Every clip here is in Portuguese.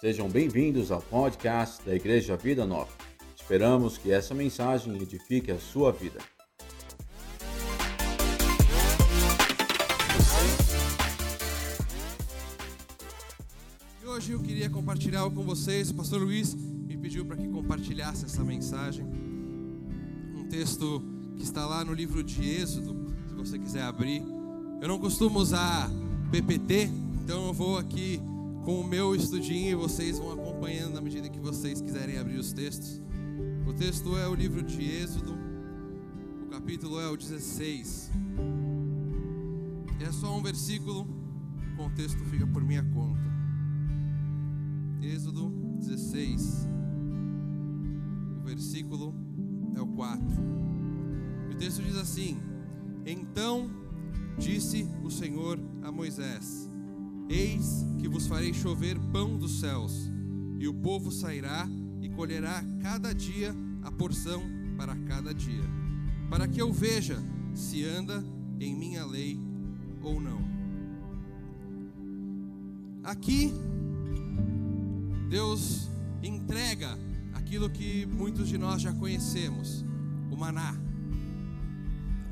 Sejam bem-vindos ao podcast da Igreja Vida Nova. Esperamos que essa mensagem edifique a sua vida. E hoje eu queria compartilhar algo com vocês. O pastor Luiz me pediu para que compartilhasse essa mensagem. Um texto que está lá no livro de Êxodo, se você quiser abrir. Eu não costumo usar PPT, então eu vou aqui com o meu estudinho e vocês vão acompanhando na medida que vocês quiserem abrir os textos. O texto é o livro de Êxodo, o capítulo é o 16. É só um versículo, o contexto fica por minha conta. Êxodo 16, o versículo é o 4. O texto diz assim: Então disse o Senhor a Moisés: Eis que vos farei chover pão dos céus, e o povo sairá e colherá cada dia a porção para cada dia, para que eu veja se anda em minha lei ou não. Aqui, Deus entrega aquilo que muitos de nós já conhecemos, o maná.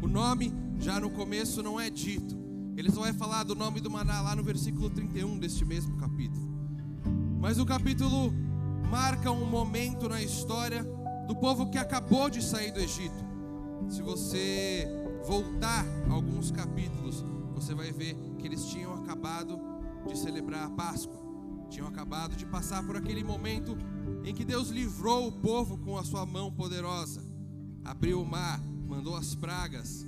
O nome já no começo não é dito, ele só vai falar do nome do maná lá no versículo 31 deste mesmo capítulo. Mas o capítulo marca um momento na história do povo que acabou de sair do Egito. Se você voltar alguns capítulos, você vai ver que eles tinham acabado de celebrar a Páscoa. Tinham acabado de passar por aquele momento em que Deus livrou o povo com a sua mão poderosa. Abriu o mar, mandou as pragas,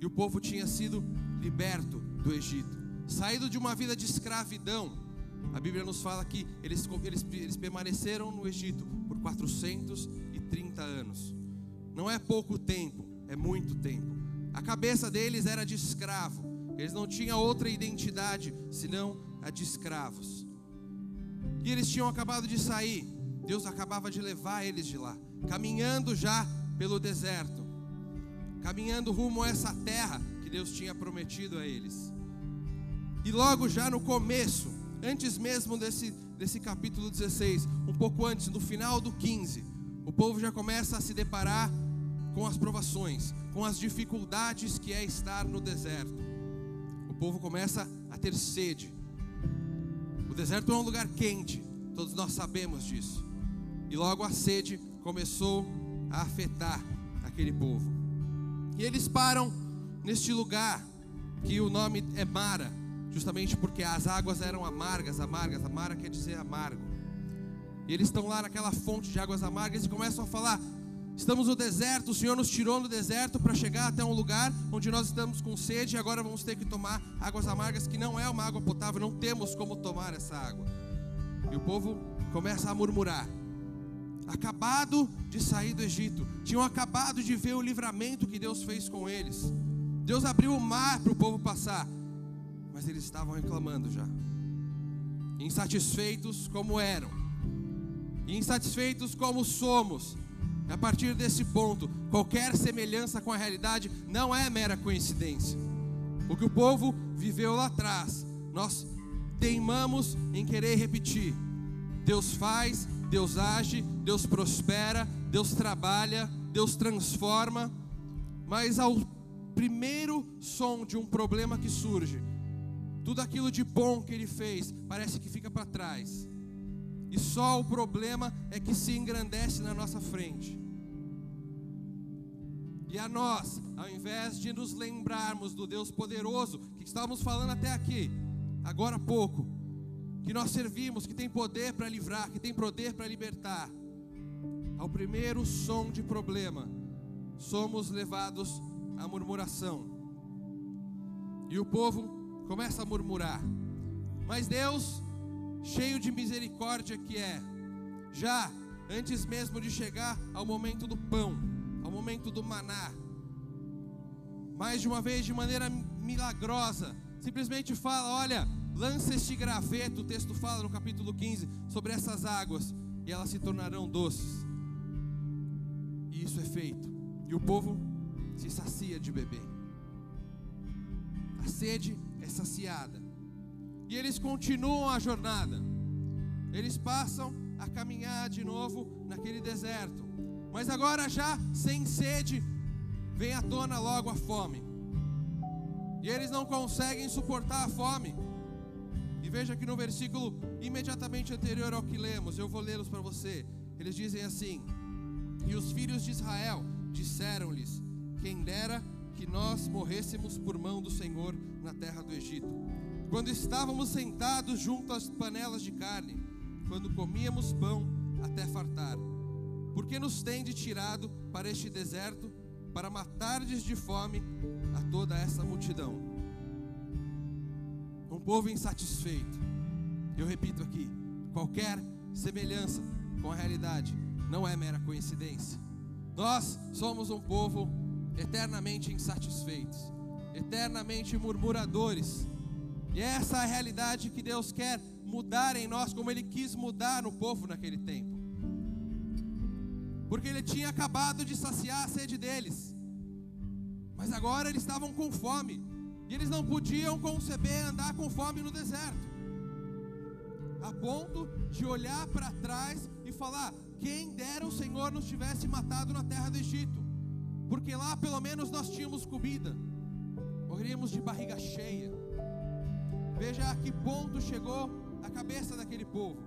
e o povo tinha sido liberto do Egito, saído de uma vida de escravidão. A Bíblia nos fala que eles, eles, eles permaneceram no Egito por 430 anos. Não é pouco tempo, é muito tempo. A cabeça deles era de escravo, eles não tinham outra identidade senão a de escravos. E eles tinham acabado de sair, Deus acabava de levar eles de lá, caminhando já pelo deserto, caminhando rumo a essa terra que Deus tinha prometido a eles. E logo já no começo, antes mesmo desse, desse capítulo 16, um pouco antes, no final do 15, o povo já começa a se deparar com as provações, com as dificuldades que é estar no deserto. O povo começa a ter sede. O deserto é um lugar quente, todos nós sabemos disso. E logo a sede começou a afetar aquele povo. E eles param neste lugar que o nome é Mara, justamente porque as águas eram amargas, amargas, amara quer dizer amargo. E eles estão lá naquela fonte de águas amargas e começam a falar: Estamos no deserto, o Senhor nos tirou no deserto para chegar até um lugar onde nós estamos com sede e agora vamos ter que tomar águas amargas que não é uma água potável, não temos como tomar essa água. E o povo começa a murmurar. Acabado de sair do Egito, tinham acabado de ver o livramento que Deus fez com eles. Deus abriu o mar para o povo passar, mas eles estavam reclamando já, insatisfeitos como eram, insatisfeitos como somos. A partir desse ponto, qualquer semelhança com a realidade não é mera coincidência. O que o povo viveu lá atrás, nós teimamos em querer repetir. Deus faz, Deus age, Deus prospera, Deus trabalha, Deus transforma, mas ao primeiro som de um problema que surge, tudo aquilo de bom que ele fez parece que fica para trás. E só o problema é que se engrandece na nossa frente. E a nós, ao invés de nos lembrarmos do Deus poderoso que estávamos falando até aqui, agora há pouco, que nós servimos, que tem poder para livrar, que tem poder para libertar, ao primeiro som de problema, somos levados à murmuração. E o povo começa a murmurar. Mas Deus, cheio de misericórdia que é, já antes mesmo de chegar ao momento do pão, ao momento do maná, mais de uma vez, de maneira milagrosa, simplesmente fala: olha, lança este graveto, o texto fala no capítulo 15, sobre essas águas, e elas se tornarão doces. E isso é feito. E o povo se sacia de beber. A sede é saciada. E eles continuam a jornada. eles passam a caminhar de novo naquele deserto. Mas agora, já sem sede, vem à tona logo a fome. E eles não conseguem suportar a fome. E veja que no versículo imediatamente anterior ao que lemos, eu vou lê-los para você. Eles dizem assim: E os filhos de Israel disseram-lhes: Quem dera que nós morrêssemos por mão do Senhor na terra do Egito. Quando estávamos sentados junto às panelas de carne, quando comíamos pão até fartar. Porque nos tende tirado para este deserto para matardes de fome a toda essa multidão. Um povo insatisfeito. Eu repito aqui, qualquer semelhança com a realidade não é mera coincidência. Nós somos um povo eternamente insatisfeitos, eternamente murmuradores. E essa é a realidade que Deus quer mudar em nós, como Ele quis mudar no povo naquele tempo. Porque Ele tinha acabado de saciar a sede deles, mas agora eles estavam com fome, e eles não podiam conceber andar com fome no deserto, a ponto de olhar para trás e falar: quem dera o Senhor nos tivesse matado na terra do Egito porque lá pelo menos nós tínhamos comida, morríamos de barriga cheia. Veja a que ponto chegou a cabeça daquele povo.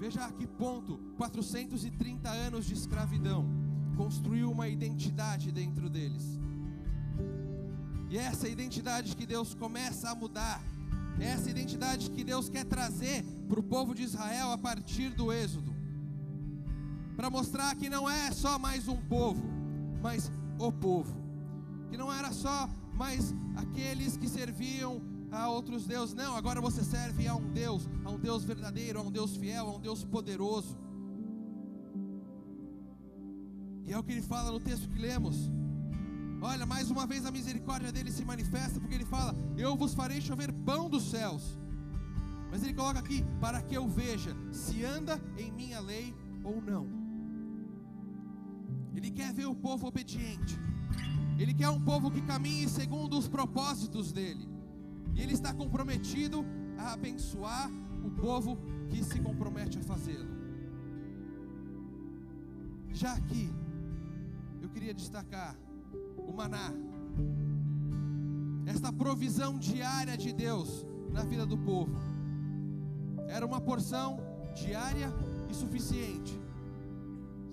Veja a que ponto 430 anos de escravidão construiu uma identidade dentro deles. E essa identidade que Deus começa a mudar, essa identidade que Deus quer trazer para o povo de Israel a partir do Êxodo para mostrar que não é só mais um povo, mas o povo. Que não era só mais aqueles que serviam a outros deuses. Não, agora você serve a um Deus, a um Deus verdadeiro, a um Deus fiel, a um Deus poderoso. E é o que ele fala no texto que lemos. Olha, mais uma vez a misericórdia dele se manifesta, porque ele fala: Eu vos farei chover pão dos céus. Mas ele coloca aqui: Para que eu veja se anda em minha lei ou não. Ele quer ver o povo obediente. Ele quer um povo que caminhe segundo os propósitos dele. E ele está comprometido a abençoar o povo que se compromete a fazê-lo. Já aqui, eu queria destacar o maná. Esta provisão diária de Deus na vida do povo. Era uma porção diária e suficiente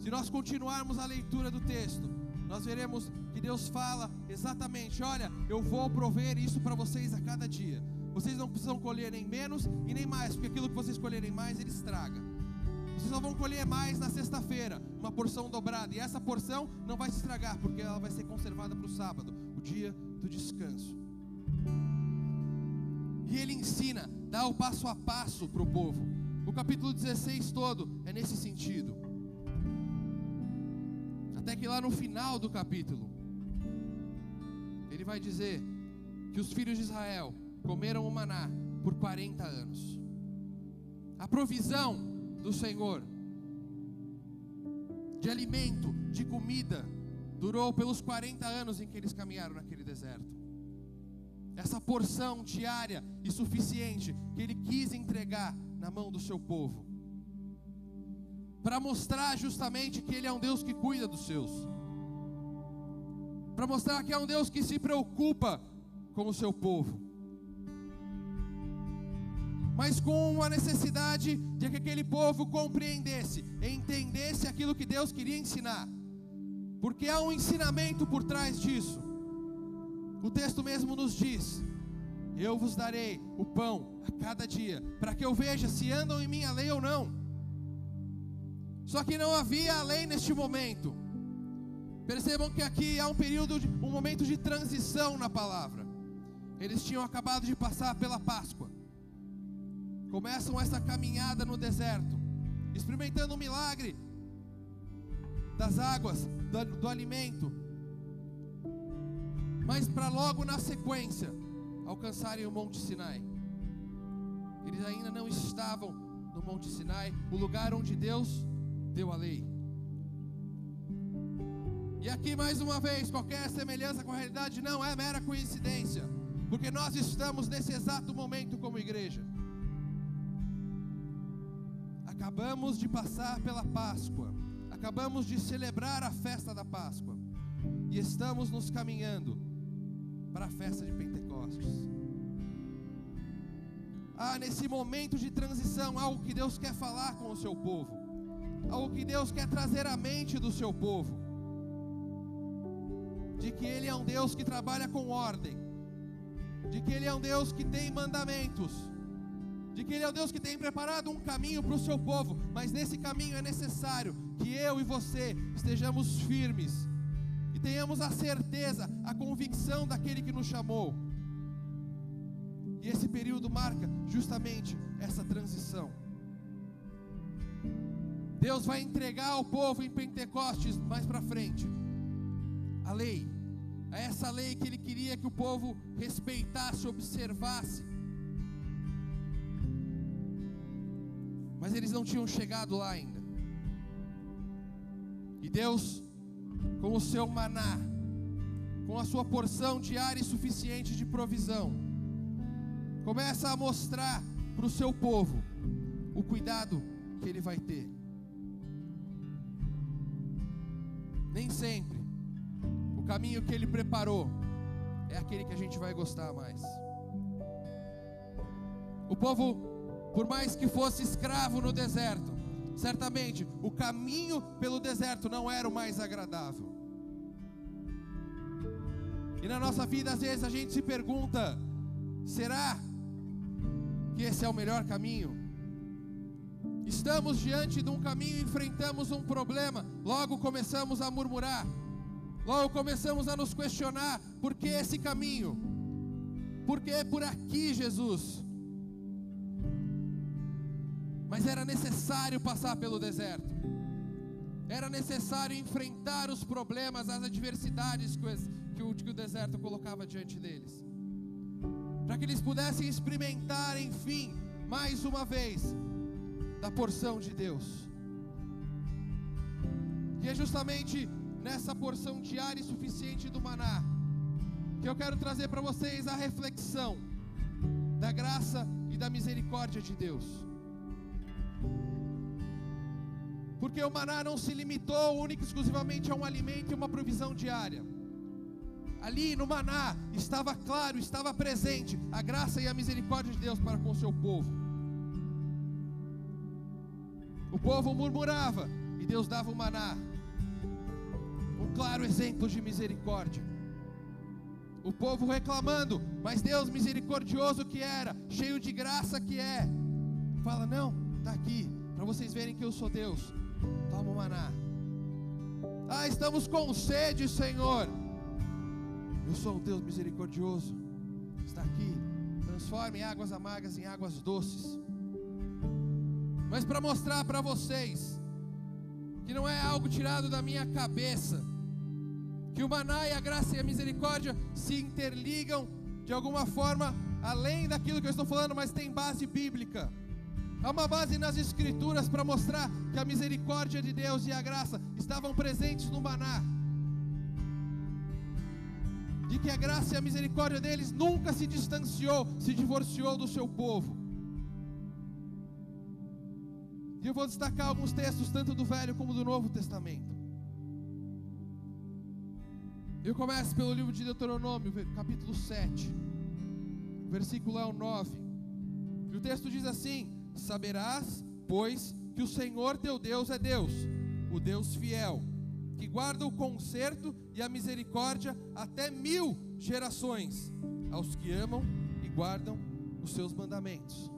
se nós continuarmos a leitura do texto, nós veremos que Deus fala exatamente: olha, eu vou prover isso para vocês a cada dia. Vocês não precisam colher nem menos e nem mais, porque aquilo que vocês colherem mais, Ele estraga. Vocês só vão colher mais na sexta-feira, uma porção dobrada, e essa porção não vai se estragar, porque ela vai ser conservada para o sábado, o dia do descanso. E Ele ensina, dá o passo a passo para o povo. O capítulo 16 todo é nesse sentido. Até que lá no final do capítulo, ele vai dizer que os filhos de Israel comeram o maná por 40 anos. A provisão do Senhor de alimento, de comida, durou pelos 40 anos em que eles caminharam naquele deserto. Essa porção diária e suficiente que ele quis entregar na mão do seu povo para mostrar justamente que Ele é um Deus que cuida dos seus, para mostrar que é um Deus que se preocupa com o seu povo, mas com uma necessidade de que aquele povo compreendesse, entendesse aquilo que Deus queria ensinar, porque há um ensinamento por trás disso. O texto mesmo nos diz: Eu vos darei o pão a cada dia, para que eu veja se andam em minha lei ou não. Só que não havia lei neste momento. Percebam que aqui há um período, de, um momento de transição na palavra. Eles tinham acabado de passar pela Páscoa. Começam essa caminhada no deserto, experimentando o milagre das águas, do, do alimento. Mas para logo na sequência alcançarem o Monte Sinai. Eles ainda não estavam no Monte Sinai, o lugar onde Deus deu a lei. E aqui mais uma vez, qualquer semelhança com a realidade não é mera coincidência, porque nós estamos nesse exato momento como igreja. Acabamos de passar pela Páscoa, acabamos de celebrar a festa da Páscoa e estamos nos caminhando para a festa de Pentecostes. Ah, nesse momento de transição, algo que Deus quer falar com o seu povo, algo que Deus quer trazer à mente do seu povo, de que Ele é um Deus que trabalha com ordem, de que Ele é um Deus que tem mandamentos, de que Ele é um Deus que tem preparado um caminho para o seu povo, mas nesse caminho é necessário que eu e você estejamos firmes. E tenhamos a certeza, a convicção daquele que nos chamou. E esse período marca justamente essa transição. Deus vai entregar ao povo em Pentecostes mais para frente a lei, a essa lei que Ele queria que o povo respeitasse, observasse mas eles não tinham chegado lá ainda. E Deus, com o seu maná, com a sua porção diária e suficiente de provisão, começa a mostrar para o seu povo o cuidado que ele vai ter. Nem sempre o caminho que ele preparou é aquele que a gente vai gostar mais. O povo por mais que fosse escravo no deserto, certamente o caminho pelo deserto não era o mais agradável. E na nossa vida, às vezes, a gente se pergunta: será que esse é o melhor caminho? Estamos diante de um caminho, enfrentamos um problema, logo começamos a murmurar, logo começamos a nos questionar: por que esse caminho? Por que por aqui, Jesus? Mas era necessário passar pelo deserto. Era necessário enfrentar os problemas, as adversidades que o, que o deserto colocava diante deles. Para que eles pudessem experimentar, enfim, mais uma vez, da porção de Deus. E é justamente nessa porção diária e suficiente do maná que eu quero trazer para vocês a reflexão da graça e da misericórdia de Deus. Porque o maná não se limitou única e exclusivamente a um alimento e uma provisão diária. Ali no maná estava claro, estava presente a graça e a misericórdia de Deus para com o seu povo. O povo murmurava e Deus dava o maná. Um claro exemplo de misericórdia. O povo reclamando, mas Deus misericordioso que era, cheio de graça que é, fala: Não, está aqui, para vocês verem que eu sou Deus. Toma o maná. Ah, estamos com sede, Senhor. Eu sou um Deus misericordioso. Está aqui. Transforme águas amargas em águas doces. Mas para mostrar para vocês que não é algo tirado da minha cabeça, que o maná e a graça e a misericórdia se interligam de alguma forma além daquilo que eu estou falando, mas tem base bíblica. Há uma base nas Escrituras para mostrar que a misericórdia de Deus e a graça estavam presentes no maná. De que a graça e a misericórdia deles nunca se distanciou, se divorciou do seu povo. E eu vou destacar alguns textos, tanto do Velho como do Novo Testamento. Eu começo pelo livro de Deuteronômio, capítulo 7, versículo 9. E o texto diz assim: Saberás, pois, que o Senhor teu Deus é Deus, o Deus fiel, que guarda o conserto e a misericórdia até mil gerações, aos que amam e guardam os seus mandamentos.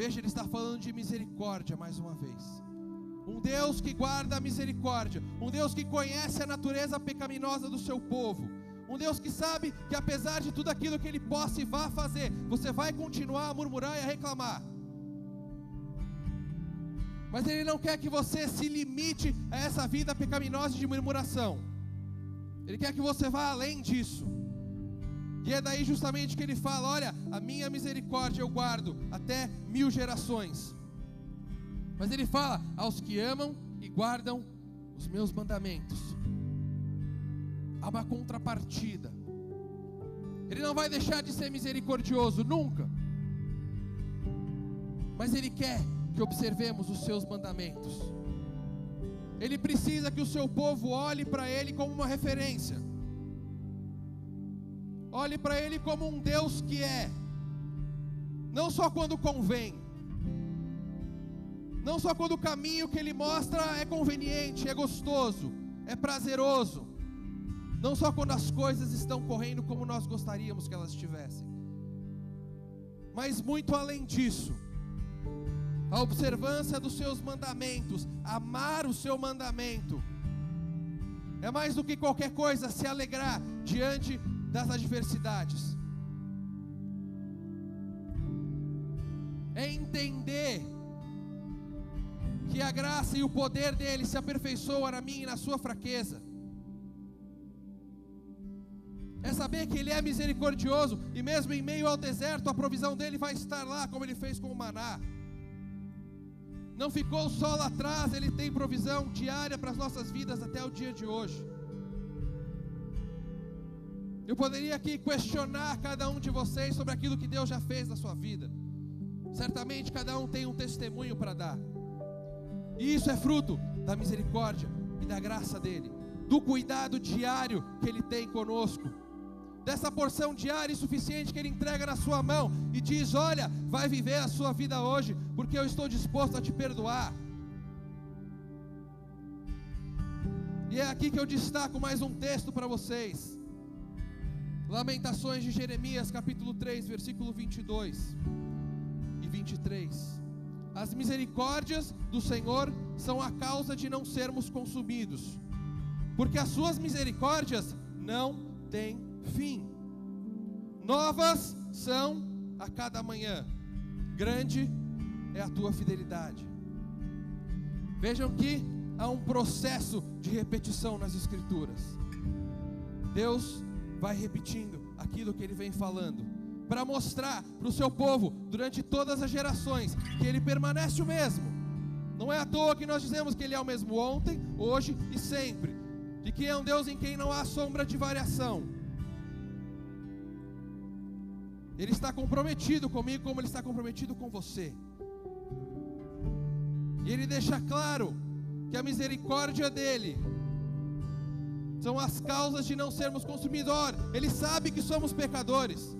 Veja, ele está falando de misericórdia mais uma vez. Um Deus que guarda a misericórdia, um Deus que conhece a natureza pecaminosa do seu povo, um Deus que sabe que apesar de tudo aquilo que ele possa e vá fazer, você vai continuar a murmurar e a reclamar. Mas Ele não quer que você se limite a essa vida pecaminosa de murmuração. Ele quer que você vá além disso. E é daí justamente que ele fala: Olha, a minha misericórdia eu guardo até mil gerações. Mas ele fala: Aos que amam e guardam os meus mandamentos. Há uma contrapartida. Ele não vai deixar de ser misericordioso nunca. Mas ele quer que observemos os seus mandamentos. Ele precisa que o seu povo olhe para ele como uma referência. Olhe para ele como um Deus que é, não só quando convém, não só quando o caminho que ele mostra é conveniente, é gostoso, é prazeroso, não só quando as coisas estão correndo como nós gostaríamos que elas estivessem, mas muito além disso, a observância dos seus mandamentos, amar o seu mandamento, é mais do que qualquer coisa se alegrar diante das adversidades, é entender que a graça e o poder dele se aperfeiçoam na minha e na sua fraqueza. É saber que ele é misericordioso e mesmo em meio ao deserto a provisão dele vai estar lá, como ele fez com o maná. Não ficou só lá atrás, ele tem provisão diária para as nossas vidas até o dia de hoje. Eu poderia aqui questionar cada um de vocês sobre aquilo que Deus já fez na sua vida. Certamente cada um tem um testemunho para dar. E isso é fruto da misericórdia e da graça dele, do cuidado diário que ele tem conosco, dessa porção diária e suficiente que ele entrega na sua mão e diz: Olha, vai viver a sua vida hoje, porque eu estou disposto a te perdoar. E é aqui que eu destaco mais um texto para vocês. Lamentações de Jeremias, capítulo 3, versículo 22 e 23. As misericórdias do Senhor são a causa de não sermos consumidos, porque as suas misericórdias não têm fim. Novas são a cada manhã, grande é a tua fidelidade. Vejam que há um processo de repetição nas Escrituras. Deus vai repetindo aquilo que Ele vem falando para mostrar para o seu povo, durante todas as gerações, que ele permanece o mesmo. Não é à toa que nós dizemos que ele é o mesmo ontem, hoje e sempre. De que é um Deus em quem não há sombra de variação. Ele está comprometido comigo como ele está comprometido com você. E ele deixa claro que a misericórdia dele são as causas de não sermos consumidos. Ora, ele sabe que somos pecadores.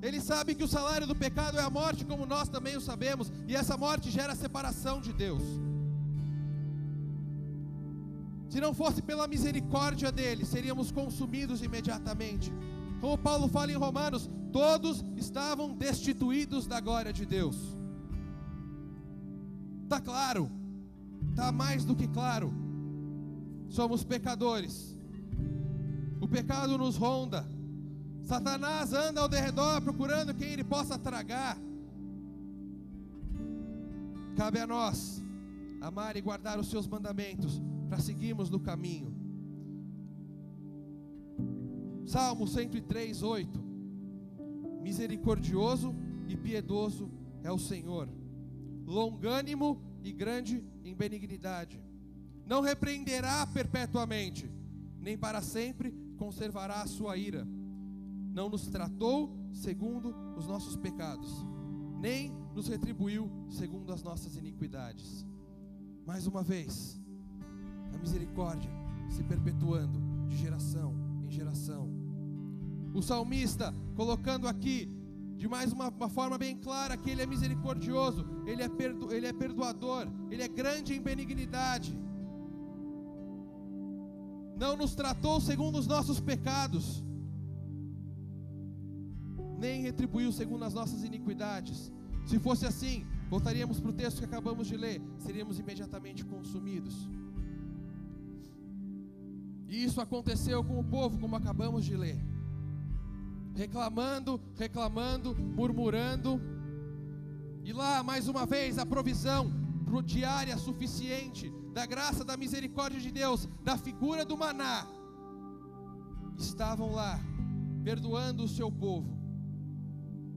Ele sabe que o salário do pecado é a morte, como nós também o sabemos, e essa morte gera separação de Deus. Se não fosse pela misericórdia dele, seríamos consumidos imediatamente. Como Paulo fala em Romanos, todos estavam destituídos da glória de Deus. Está claro, está mais do que claro. Somos pecadores. O pecado nos ronda. Satanás anda ao derredor procurando quem ele possa tragar. Cabe a nós amar e guardar os seus mandamentos para seguirmos no caminho. Salmo 103, 8. Misericordioso e piedoso é o Senhor, longânimo e grande em benignidade. Não repreenderá perpetuamente, nem para sempre conservará a sua ira não nos tratou segundo os nossos pecados, nem nos retribuiu segundo as nossas iniquidades. Mais uma vez, a misericórdia se perpetuando de geração em geração. O salmista colocando aqui de mais uma, uma, forma bem clara que ele é misericordioso, ele é, perdo, ele é perdoador, ele é grande em benignidade. Não nos tratou segundo os nossos pecados, nem retribuiu segundo as nossas iniquidades. Se fosse assim, voltaríamos para o texto que acabamos de ler, seríamos imediatamente consumidos. E isso aconteceu com o povo, como acabamos de ler. Reclamando, reclamando, murmurando. E lá, mais uma vez, a provisão diária suficiente da graça, da misericórdia de Deus, da figura do maná, estavam lá, perdoando o seu povo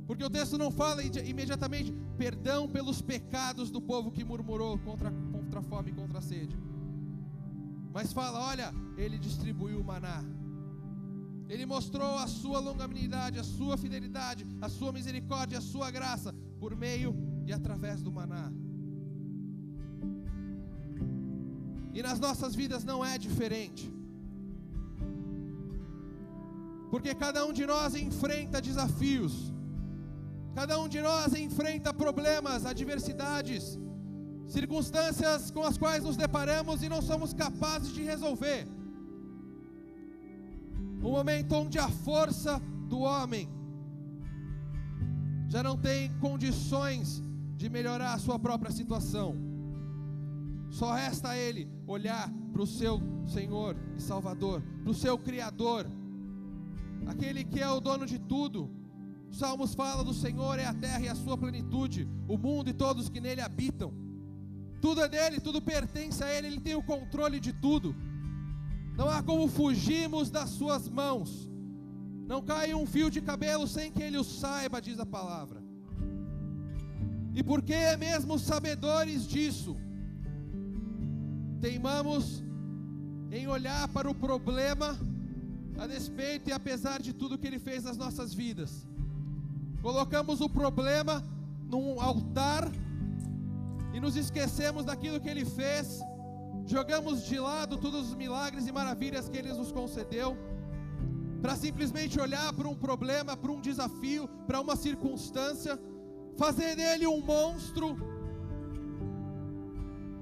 porque o texto não fala imediatamente perdão pelos pecados do povo que murmurou contra, contra a fome e contra a sede. Mas fala: olha, ele distribuiu o maná. Ele mostrou a sua longanimidade, a sua fidelidade, a sua misericórdia, a sua graça, por meio e através do maná. E nas nossas vidas não é diferente. Porque cada um de nós enfrenta desafios, cada um de nós enfrenta problemas, adversidades, circunstâncias com as quais nos deparamos e não somos capazes de resolver. Um momento onde a força do homem já não tem condições de melhorar a sua própria situação. Só resta a ele olhar para o seu Senhor e Salvador, para o seu Criador, aquele que é o dono de tudo. Os Salmos fala do Senhor é a terra e a sua plenitude, o mundo e todos que nele habitam. Tudo é dele, tudo pertence a ele, ele tem o controle de tudo. Não há como fugirmos das suas mãos. Não cai um fio de cabelo sem que ele o saiba, diz a palavra. E porque mesmo sabedores disso, teimamos em olhar para o problema a despeito e apesar de tudo que ele fez nas nossas vidas. Colocamos o problema num altar e nos esquecemos daquilo que ele fez, jogamos de lado todos os milagres e maravilhas que ele nos concedeu, para simplesmente olhar para um problema, para um desafio, para uma circunstância, fazer dele um monstro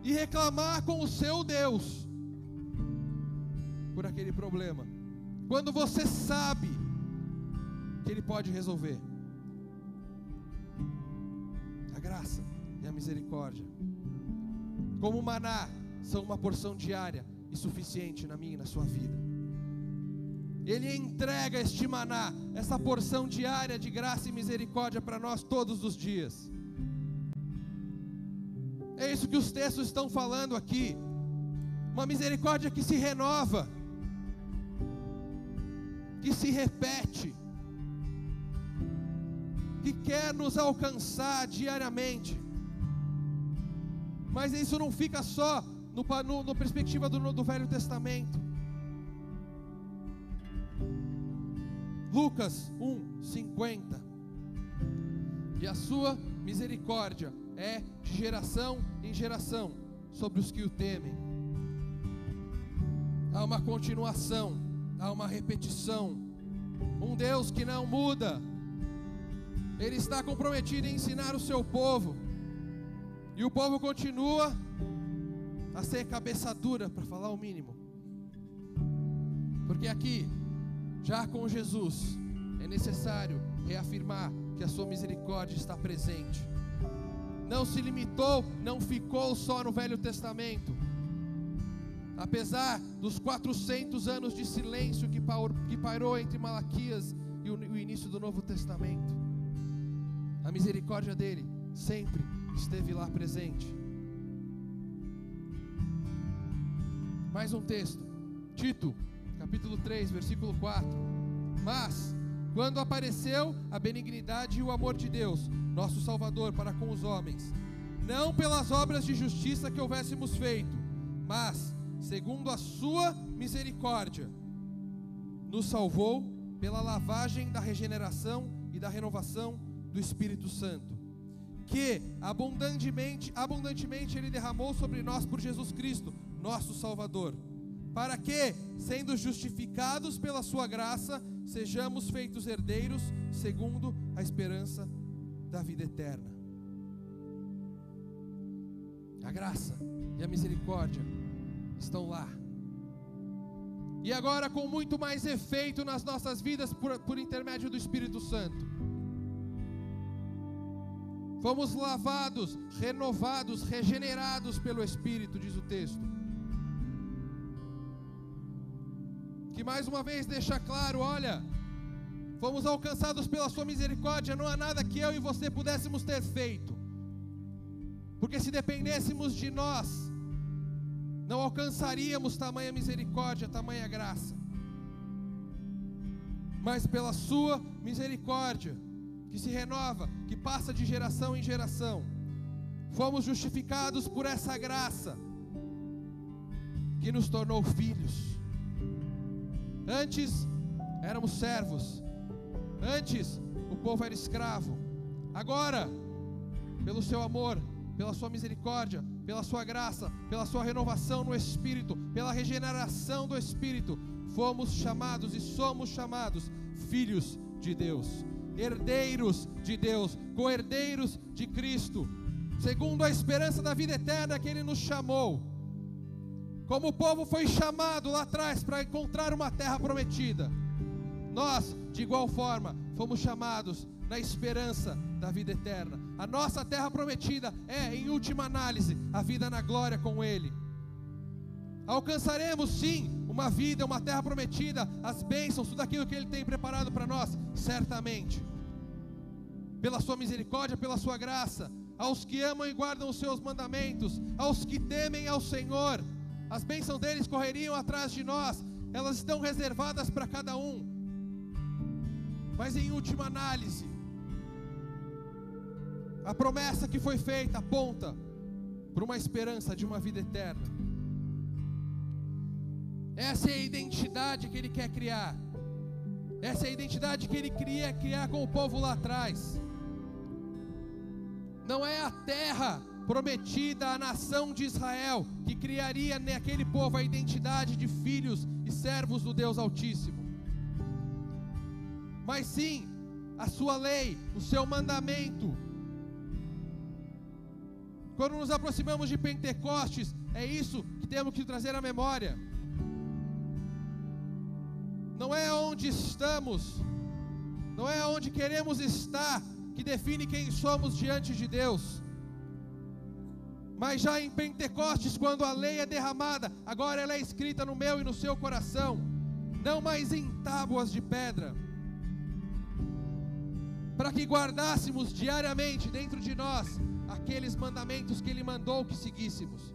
e reclamar com o seu Deus por aquele problema. Quando você sabe que Ele pode resolver. A graça e a misericórdia, como o maná, são uma porção diária e suficiente na minha e na sua vida. Ele entrega este maná, essa porção diária de graça e misericórdia para nós todos os dias. É isso que os textos estão falando aqui. Uma misericórdia que se renova que se repete, que quer nos alcançar diariamente. Mas isso não fica só no, no, no perspectiva do, do Velho Testamento. Lucas 1, 50. E a sua misericórdia é de geração em geração sobre os que o temem. Há uma continuação há uma repetição. Um Deus que não muda, Ele está comprometido em ensinar o seu povo, e o povo continua a ser cabeça dura, para falar o mínimo, porque aqui, já com Jesus, é necessário reafirmar que a sua misericórdia está presente. Não se limitou, não ficou só no Velho Testamento Apesar dos 400 anos de silêncio que pairou entre Malaquias e o início do Novo Testamento, a misericórdia dele sempre esteve lá presente. Mais um texto, Tito, capítulo 3, versículo 4. Mas, quando apareceu a benignidade e o amor de Deus, nosso Salvador, para com os homens, não pelas obras de justiça que houvéssemos feito, mas segundo a sua misericórdia, nos salvou pela lavagem da regeneração e da renovação do Espírito Santo, que abundantemente, abundantemente ele derramou sobre nós por Jesus Cristo, nosso Salvador, para que, sendo justificados pela sua graça, sejamos feitos herdeiros segundo a esperança da vida eterna. A graça e a misericórdia estão lá. E agora, com muito mais efeito nas nossas vidas, por, por intermédio do Espírito Santo. Fomos lavados, renovados, regenerados pelo Espírito, diz o texto. Mais uma vez deixa claro: olha, fomos alcançados pela Sua misericórdia, não há nada que eu e você pudéssemos ter feito, porque se dependêssemos de nós, não alcançaríamos tamanha misericórdia, tamanha graça. Mas pela Sua misericórdia, que se renova, que passa de geração em geração, fomos justificados por essa graça, que nos tornou filhos. Antes éramos servos, antes o povo era escravo, agora, pelo Seu amor, pela Sua misericórdia, pela Sua graça, pela Sua renovação no Espírito, pela regeneração do Espírito, fomos chamados e somos chamados filhos de Deus, herdeiros de Deus, co-herdeiros de Cristo, segundo a esperança da vida eterna que Ele nos chamou. Como o povo foi chamado lá atrás para encontrar uma terra prometida, nós, de igual forma, fomos chamados na esperança da vida eterna. A nossa terra prometida é, em última análise, a vida na glória com Ele. Alcançaremos sim uma vida, uma terra prometida, as bênçãos, tudo aquilo que Ele tem preparado para nós, certamente. Pela Sua misericórdia, pela Sua graça, aos que amam e guardam os Seus mandamentos, aos que temem ao Senhor, as bênçãos deles correriam atrás de nós, elas estão reservadas para cada um. Mas em última análise, a promessa que foi feita aponta para uma esperança de uma vida eterna. Essa é a identidade que ele quer criar. Essa é a identidade que ele queria criar com o povo lá atrás. Não é a terra prometida à nação de Israel que criaria naquele povo a identidade de filhos e servos do Deus Altíssimo. Mas sim, a sua lei, o seu mandamento, quando nos aproximamos de Pentecostes, é isso que temos que trazer à memória. Não é onde estamos, não é onde queremos estar que define quem somos diante de Deus. Mas já em Pentecostes, quando a lei é derramada, agora ela é escrita no meu e no seu coração, não mais em tábuas de pedra, para que guardássemos diariamente dentro de nós aqueles mandamentos que Ele mandou que seguíssemos.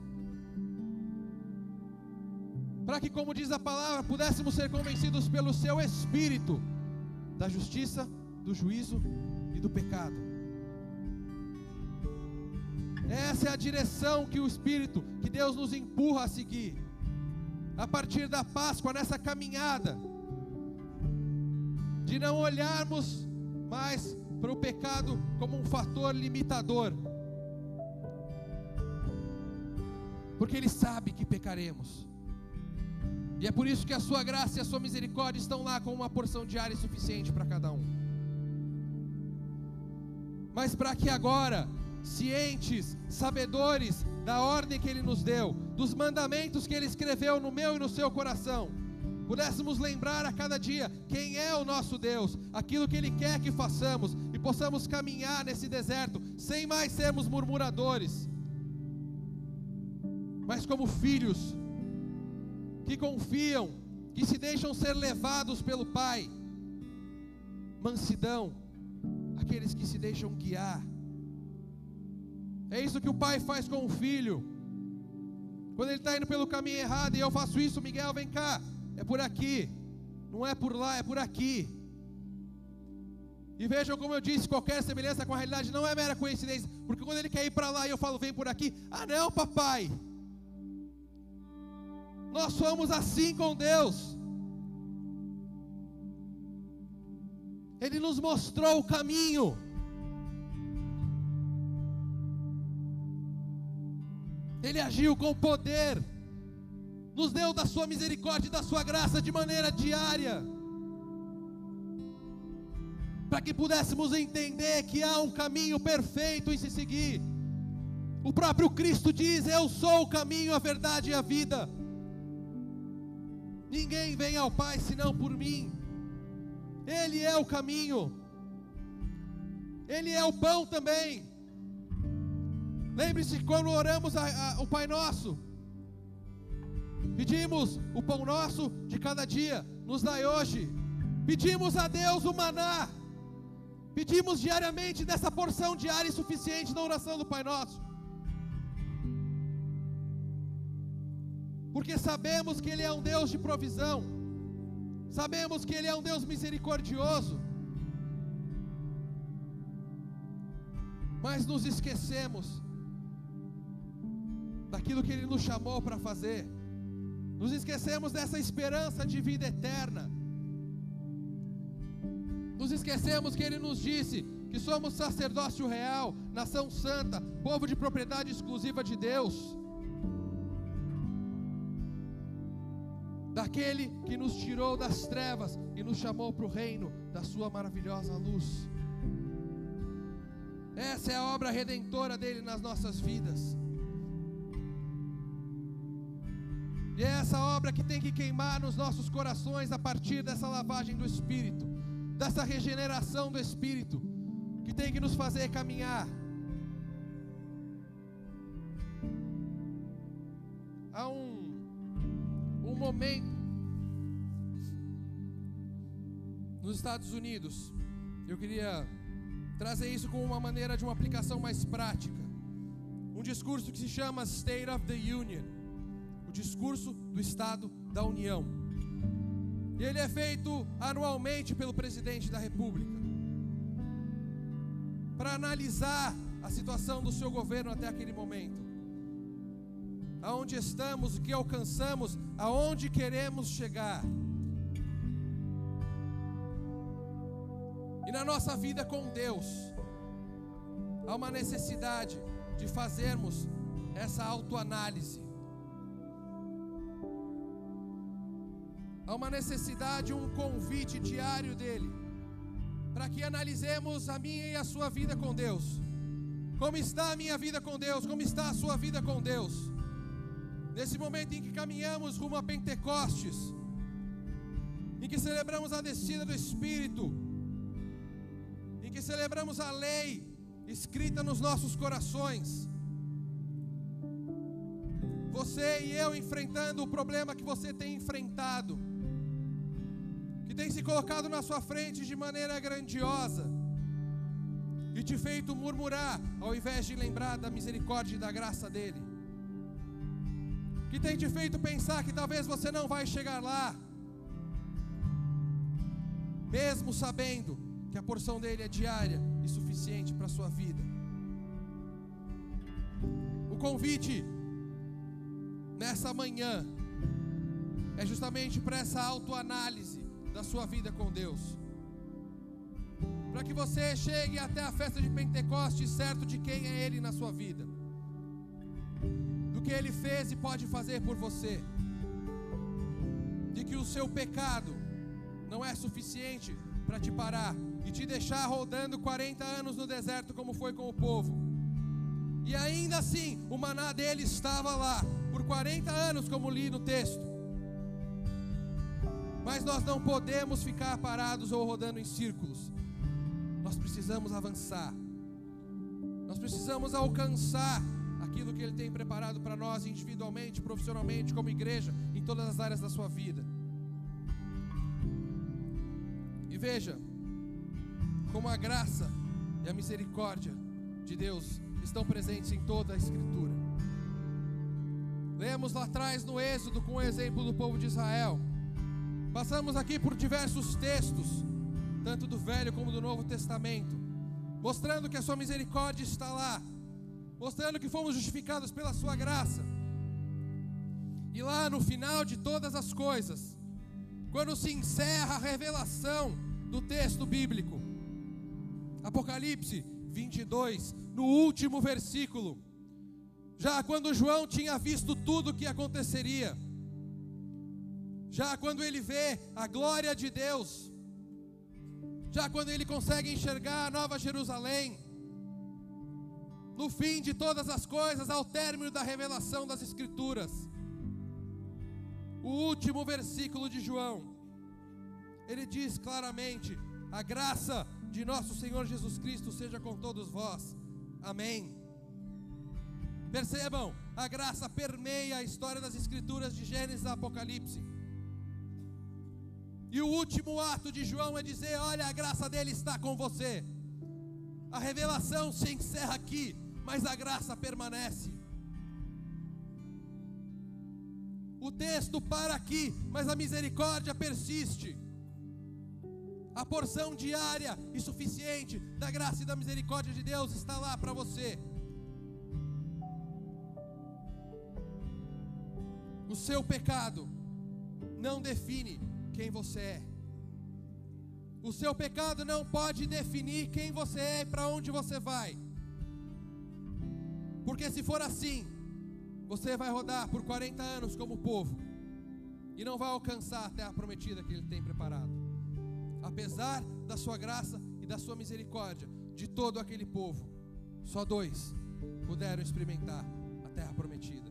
Para que, como diz a palavra, pudéssemos ser convencidos pelo Seu Espírito da justiça, do juízo e do pecado. Essa é a direção que o Espírito, que Deus nos empurra a seguir. A partir da Páscoa, nessa caminhada, de não olharmos mais para o pecado como um fator limitador, porque Ele sabe que pecaremos. E é por isso que a sua graça e a sua misericórdia estão lá com uma porção diária suficiente para cada um. Mas para que agora, cientes, sabedores da ordem que Ele nos deu, dos mandamentos que Ele escreveu no meu e no seu coração, pudéssemos lembrar a cada dia quem é o nosso Deus, aquilo que Ele quer que façamos e possamos caminhar nesse deserto sem mais sermos murmuradores mas como filhos que confiam, que se deixam ser levados pelo Pai. Mansidão, aqueles que se deixam guiar. É isso que o pai faz com o filho. Quando ele está indo pelo caminho errado e eu faço isso, Miguel, vem cá, é por aqui, não é por lá, é por aqui. E vejam como eu disse, qualquer semelhança com a realidade não é mera coincidência, porque quando ele quer ir para lá e eu falo, vem por aqui, ah não, papai, nós somos assim com Deus. Ele nos mostrou o caminho. Ele agiu com poder, nos deu da sua misericórdia e da sua graça de maneira diária, para que pudéssemos entender que há um caminho perfeito em se seguir. O próprio Cristo diz: Eu sou o caminho, a verdade e a vida. Ninguém vem ao Pai senão por mim. Ele é o caminho. Ele é o pão também. Lembre-se quando oramos a, a, o Pai Nosso. Pedimos o pão nosso de cada dia, nos dai hoje. Pedimos a Deus o maná. Pedimos diariamente dessa porção diária e suficiente na oração do Pai Nosso. porque sabemos que Ele é um Deus de provisão, sabemos que Ele é um Deus misericordioso, mas nos esquecemos daquilo que Ele nos chamou para fazer, nos esquecemos dessa esperança de vida eterna, Nos esquecemos que Ele nos disse que somos sacerdócio real, nação santa, povo de propriedade exclusiva de Deus. Daquele que nos tirou das trevas e nos chamou para o reino da Sua maravilhosa luz. Essa é a obra redentora dele nas nossas vidas. E é essa obra que tem que queimar nos nossos corações a partir dessa lavagem do Espírito, dessa regeneração do Espírito, que tem que nos fazer caminhar. Há um, um momento nos Estados Unidos, eu queria trazer isso com uma maneira de uma aplicação mais prática. Um discurso que se chama State of the Union, o discurso do Estado da União. E ele é feito anualmente pelo presidente da República para analisar a situação do seu governo até aquele momento. Aonde estamos, o que alcançamos, aonde queremos chegar. E na nossa vida com Deus, há uma necessidade de fazermos essa autoanálise. Há uma necessidade, um convite diário dele, para que analisemos a minha e a sua vida com Deus. Como está a minha vida com Deus? Como está a sua vida com Deus? Nesse momento em que caminhamos rumo a Pentecostes, em que celebramos a descida do Espírito, em que celebramos a lei escrita nos nossos corações. Você e eu enfrentando o problema que você tem enfrentado, que tem se colocado na sua frente de maneira grandiosa e te feito murmurar, ao invés de lembrar da misericórdia e da graça dele, que tem te feito pensar que talvez você não vai chegar lá, mesmo sabendo que a porção dele é diária e suficiente para a sua vida. O convite nessa manhã é justamente para essa autoanálise da sua vida com Deus. Para que você chegue até a festa de Pentecostes certo de quem é Ele na sua vida, do que Ele fez e pode fazer por você, de que o seu pecado não é suficiente para te parar e te deixar rodando 40 anos no deserto, como foi com o povo. E ainda assim, o maná dele estava lá por 40 anos, como li no texto. Mas nós não podemos ficar parados ou rodando em círculos. Nós precisamos avançar. Nós precisamos alcançar aquilo que Ele tem preparado para nós individualmente, profissionalmente, como igreja, em todas as áreas da sua vida. E veja, como a graça e a misericórdia de Deus estão presentes em toda a Escritura. Lemos lá atrás no Êxodo com o exemplo do povo de Israel. Passamos aqui por diversos textos, tanto do Velho como do Novo Testamento, mostrando que a Sua misericórdia está lá, mostrando que fomos justificados pela Sua graça. E lá no final de todas as coisas, quando se encerra a revelação do texto bíblico, Apocalipse 22, no último versículo. Já quando João tinha visto tudo o que aconteceria, já quando ele vê a glória de Deus, já quando ele consegue enxergar a Nova Jerusalém, no fim de todas as coisas, ao término da revelação das Escrituras, o último versículo de João, ele diz claramente: a graça de nosso Senhor Jesus Cristo seja com todos vós. Amém. Percebam, a graça permeia a história das Escrituras de Gênesis a Apocalipse. E o último ato de João é dizer: olha, a graça dele está com você. A revelação se encerra aqui, mas a graça permanece. O texto para aqui, mas a misericórdia persiste. A porção diária e suficiente da graça e da misericórdia de Deus está lá para você. O seu pecado não define quem você é. O seu pecado não pode definir quem você é e para onde você vai. Porque se for assim, você vai rodar por 40 anos como povo e não vai alcançar a terra prometida que Ele tem preparado. Apesar da sua graça e da sua misericórdia, de todo aquele povo, só dois puderam experimentar a terra prometida.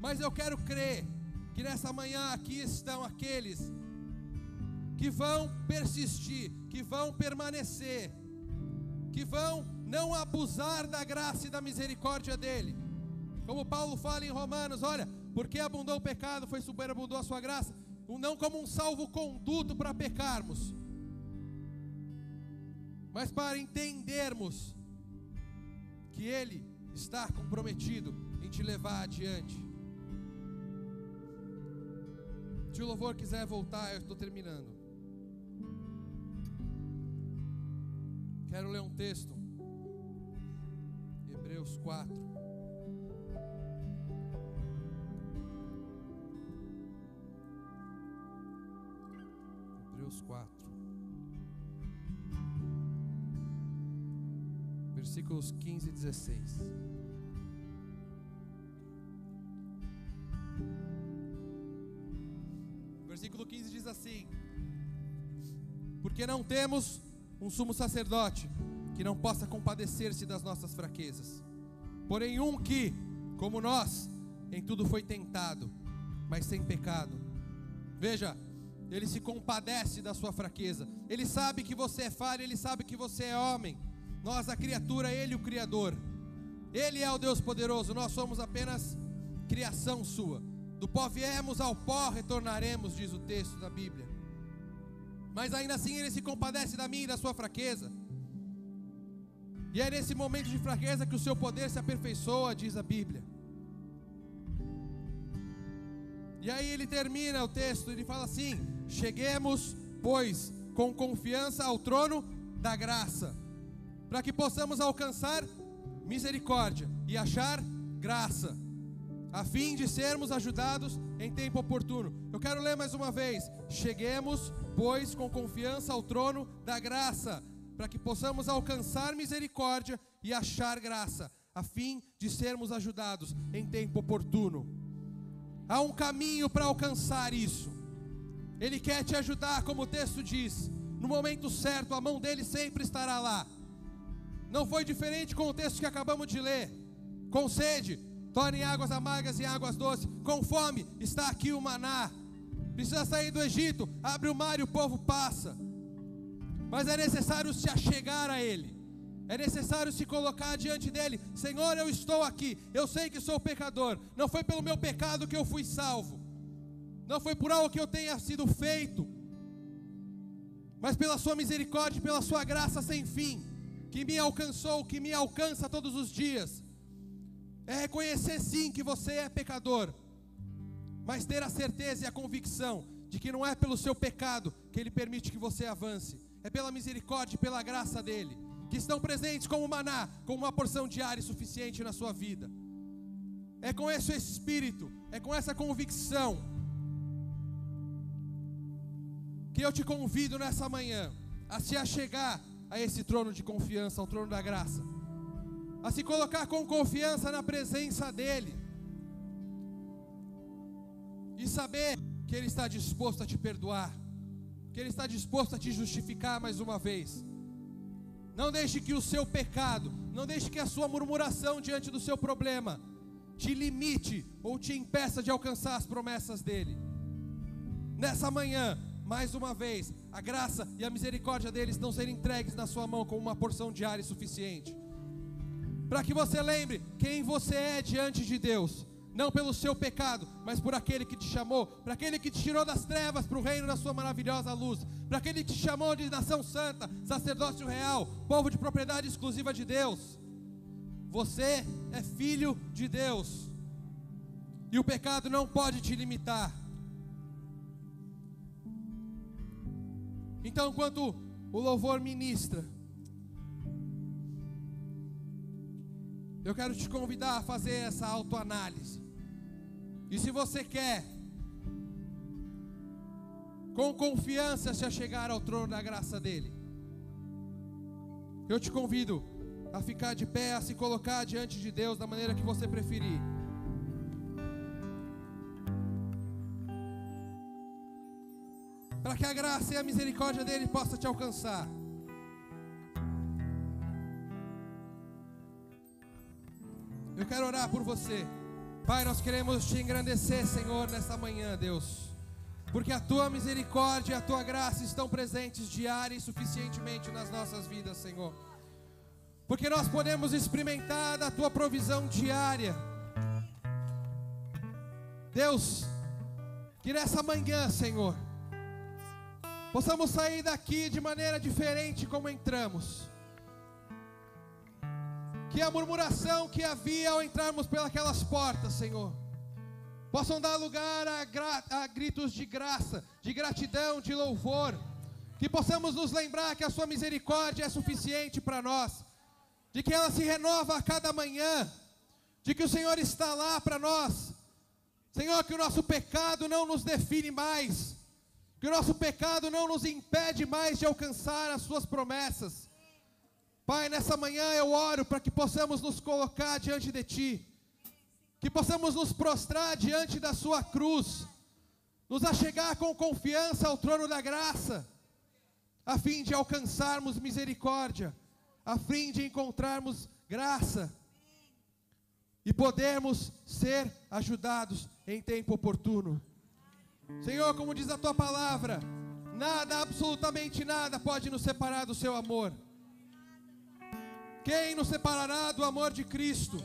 Mas eu quero crer que nessa manhã aqui estão aqueles que vão persistir, que vão permanecer, que vão não abusar da graça e da misericórdia dele. Como Paulo fala em Romanos, olha, porque abundou o pecado, foi superabundou a sua graça, não como um salvo-conduto para pecarmos, mas para entendermos que Ele está comprometido em te levar adiante. Se o louvor quiser voltar, eu estou terminando. Quero ler um texto. Hebreus 4. Hebreus 4. Versículos 15 e 16. Versículo 15 diz assim: Porque não temos um sumo sacerdote que não possa compadecer-se das nossas fraquezas, porém um que, como nós, em tudo foi tentado, mas sem pecado. Veja, ele se compadece da sua fraqueza. Ele sabe que você é falho, ele sabe que você é homem. Nós, a criatura, ele, o Criador. Ele é o Deus poderoso, nós somos apenas criação sua. Do pó viemos, ao pó retornaremos, diz o texto da Bíblia. Mas ainda assim ele se compadece da minha e da sua fraqueza. E é nesse momento de fraqueza que o seu poder se aperfeiçoa, diz a Bíblia. E aí ele termina o texto, ele fala assim: Cheguemos, pois, com confiança ao trono da graça, para que possamos alcançar misericórdia e achar graça, a fim de sermos ajudados em tempo oportuno. Eu quero ler mais uma vez: Cheguemos, pois, com confiança ao trono da graça, para que possamos alcançar misericórdia e achar graça, a fim de sermos ajudados em tempo oportuno. Há um caminho para alcançar isso. Ele quer te ajudar, como o texto diz. No momento certo, a mão dele sempre estará lá. Não foi diferente com o texto que acabamos de ler. Com sede, torne águas amargas em águas doces. Com fome, está aqui o maná. Precisa sair do Egito, abre o mar e o povo passa. Mas é necessário se achegar a Ele. É necessário se colocar diante dele: Senhor, eu estou aqui. Eu sei que sou pecador. Não foi pelo meu pecado que eu fui salvo. Não foi por algo que eu tenha sido feito. Mas pela Sua misericórdia, pela Sua graça sem fim, que me alcançou, que me alcança todos os dias. É reconhecer sim que você é pecador, mas ter a certeza e a convicção de que não é pelo seu pecado que Ele permite que você avance, é pela misericórdia e pela graça dEle que estão presentes como maná, como uma porção diária suficiente na sua vida. É com esse espírito, é com essa convicção que eu te convido nessa manhã a se achegar a esse trono de confiança, ao trono da graça, a se colocar com confiança na presença dEle e saber que Ele está disposto a te perdoar, que Ele está disposto a te justificar mais uma vez não deixe que o seu pecado, não deixe que a sua murmuração diante do seu problema te limite ou te impeça de alcançar as promessas dele. Nessa manhã, mais uma vez, a graça e a misericórdia dele estão sendo entregues na sua mão como uma porção diária suficiente. Para que você lembre quem você é diante de Deus não pelo seu pecado, mas por aquele que te chamou, para aquele que te tirou das trevas para o reino da sua maravilhosa luz, para aquele que te chamou de nação santa, sacerdócio real, povo de propriedade exclusiva de Deus. Você é filho de Deus, e o pecado não pode te limitar. Então, enquanto o louvor ministra, eu quero te convidar a fazer essa autoanálise. E se você quer com confiança se achegar ao trono da graça dele. Eu te convido a ficar de pé, a se colocar diante de Deus da maneira que você preferir. Para que a graça e a misericórdia dele possa te alcançar. Eu quero orar por você. Pai, nós queremos te engrandecer, Senhor, nessa manhã, Deus. Porque a tua misericórdia e a tua graça estão presentes diária e suficientemente nas nossas vidas, Senhor. Porque nós podemos experimentar da tua provisão diária. Deus, que nessa manhã, Senhor, possamos sair daqui de maneira diferente como entramos que a murmuração que havia ao entrarmos pelas portas, Senhor, possam dar lugar a, a, gritos de graça, de gratidão, de louvor, que possamos nos lembrar que a Sua misericórdia é suficiente para nós, de que ela se renova a cada manhã, de que o Senhor está lá para nós, Senhor, que o nosso pecado não nos define mais, que o nosso pecado não nos impede mais de alcançar as Suas promessas. Pai, nessa manhã eu oro para que possamos nos colocar diante de Ti, que possamos nos prostrar diante da Sua cruz, nos achegar com confiança ao trono da graça, a fim de alcançarmos misericórdia, a fim de encontrarmos graça e podermos ser ajudados em tempo oportuno. Senhor, como diz a tua palavra, nada, absolutamente nada pode nos separar do seu amor. Quem nos separará do amor de Cristo?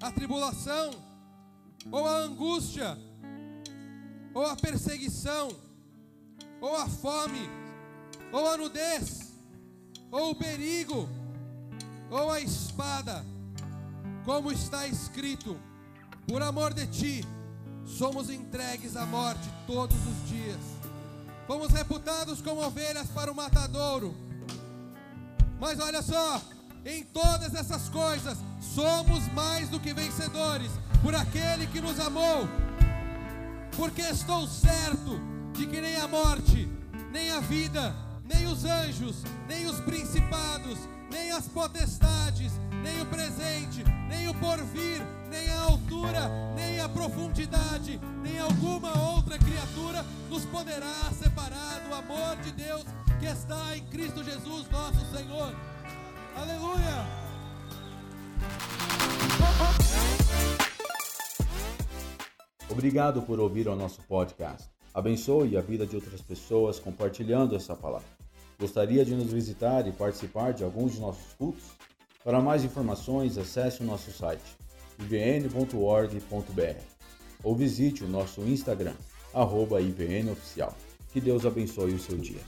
A tribulação, ou a angústia, ou a perseguição, ou a fome, ou a nudez, ou o perigo, ou a espada, como está escrito: por amor de ti, somos entregues à morte todos os dias. Fomos reputados como ovelhas para o matadouro. Mas olha só, em todas essas coisas, somos mais do que vencedores por aquele que nos amou. Porque estou certo de que nem a morte, nem a vida, nem os anjos, nem os principados, nem as potestades, nem o presente, nem o porvir, nem a altura, nem a profundidade, nem alguma outra criatura nos poderá separar do amor de Deus que está em Cristo Jesus, nosso Senhor. Aleluia. Obrigado por ouvir o nosso podcast. Abençoe a vida de outras pessoas compartilhando essa palavra. Gostaria de nos visitar e participar de alguns de nossos cultos? Para mais informações, acesse o nosso site ivn.org.br ou visite o nosso Instagram, ivnoficial. Que Deus abençoe o seu dia.